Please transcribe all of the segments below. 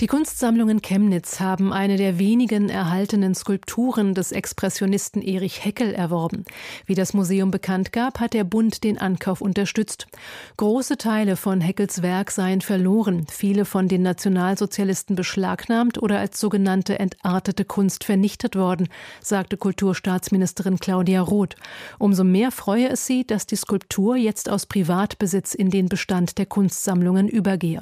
die Kunstsammlungen Chemnitz haben eine der wenigen erhaltenen Skulpturen des Expressionisten Erich Heckel erworben. Wie das Museum bekannt gab, hat der Bund den Ankauf unterstützt. Große Teile von Heckels Werk seien verloren, viele von den Nationalsozialisten beschlagnahmt oder als sogenannte entartete Kunst vernichtet worden, sagte Kulturstaatsministerin Claudia Roth. Umso mehr freue es sie, dass die Skulptur jetzt aus Privatbesitz in den Bestand der Kunstsammlungen übergehe.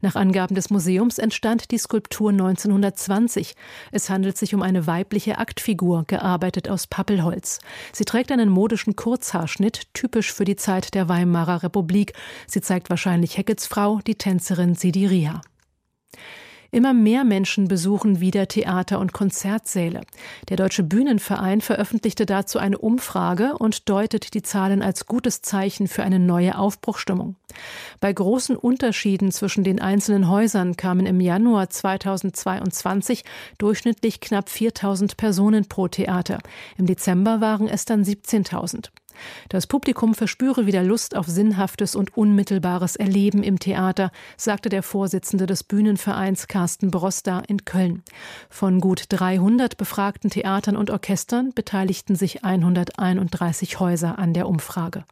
Nach Angaben des Museums entstand die Skulptur 1920. Es handelt sich um eine weibliche Aktfigur, gearbeitet aus Pappelholz. Sie trägt einen modischen Kurzhaarschnitt, typisch für die Zeit der Weimarer Republik. Sie zeigt wahrscheinlich Heckets Frau, die Tänzerin Sidiria. Immer mehr Menschen besuchen wieder Theater- und Konzertsäle. Der Deutsche Bühnenverein veröffentlichte dazu eine Umfrage und deutet die Zahlen als gutes Zeichen für eine neue Aufbruchstimmung. Bei großen Unterschieden zwischen den einzelnen Häusern kamen im Januar 2022 durchschnittlich knapp 4000 Personen pro Theater. Im Dezember waren es dann 17.000. Das Publikum verspüre wieder Lust auf sinnhaftes und unmittelbares Erleben im Theater, sagte der Vorsitzende des Bühnenvereins Carsten Broster in Köln. Von gut 300 befragten Theatern und Orchestern beteiligten sich 131 Häuser an der Umfrage.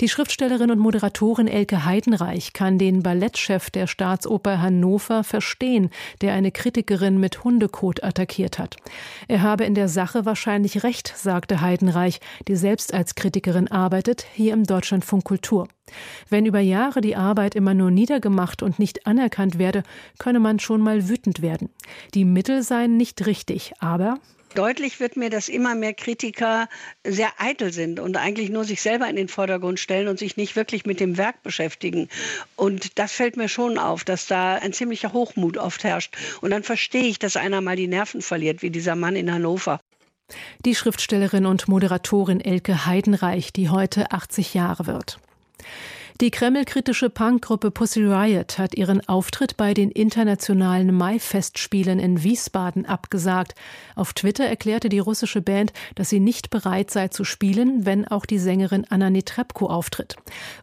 Die Schriftstellerin und Moderatorin Elke Heidenreich kann den Ballettchef der Staatsoper Hannover verstehen, der eine Kritikerin mit Hundekot attackiert hat. Er habe in der Sache wahrscheinlich recht, sagte Heidenreich, die selbst als Kritikerin arbeitet, hier im Deutschlandfunk Kultur. Wenn über Jahre die Arbeit immer nur niedergemacht und nicht anerkannt werde, könne man schon mal wütend werden. Die Mittel seien nicht richtig, aber Deutlich wird mir, dass immer mehr Kritiker sehr eitel sind und eigentlich nur sich selber in den Vordergrund stellen und sich nicht wirklich mit dem Werk beschäftigen. Und das fällt mir schon auf, dass da ein ziemlicher Hochmut oft herrscht. Und dann verstehe ich, dass einer mal die Nerven verliert, wie dieser Mann in Hannover. Die Schriftstellerin und Moderatorin Elke Heidenreich, die heute 80 Jahre wird. Die Kreml-kritische Punkgruppe Pussy Riot hat ihren Auftritt bei den internationalen Mai-Festspielen in Wiesbaden abgesagt. Auf Twitter erklärte die russische Band, dass sie nicht bereit sei zu spielen, wenn auch die Sängerin Anna Netrebko auftritt.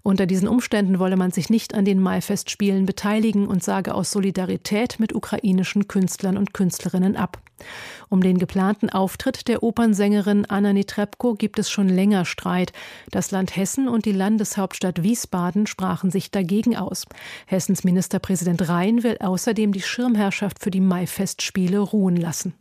Unter diesen Umständen wolle man sich nicht an den Mai-Festspielen beteiligen und sage aus Solidarität mit ukrainischen Künstlern und Künstlerinnen ab. Um den geplanten Auftritt der Opernsängerin Anna Netrebko gibt es schon länger Streit. Das Land Hessen und die Landeshauptstadt Wiesbaden sprachen sich dagegen aus. Hessens Ministerpräsident Rhein will außerdem die Schirmherrschaft für die Maifestspiele ruhen lassen.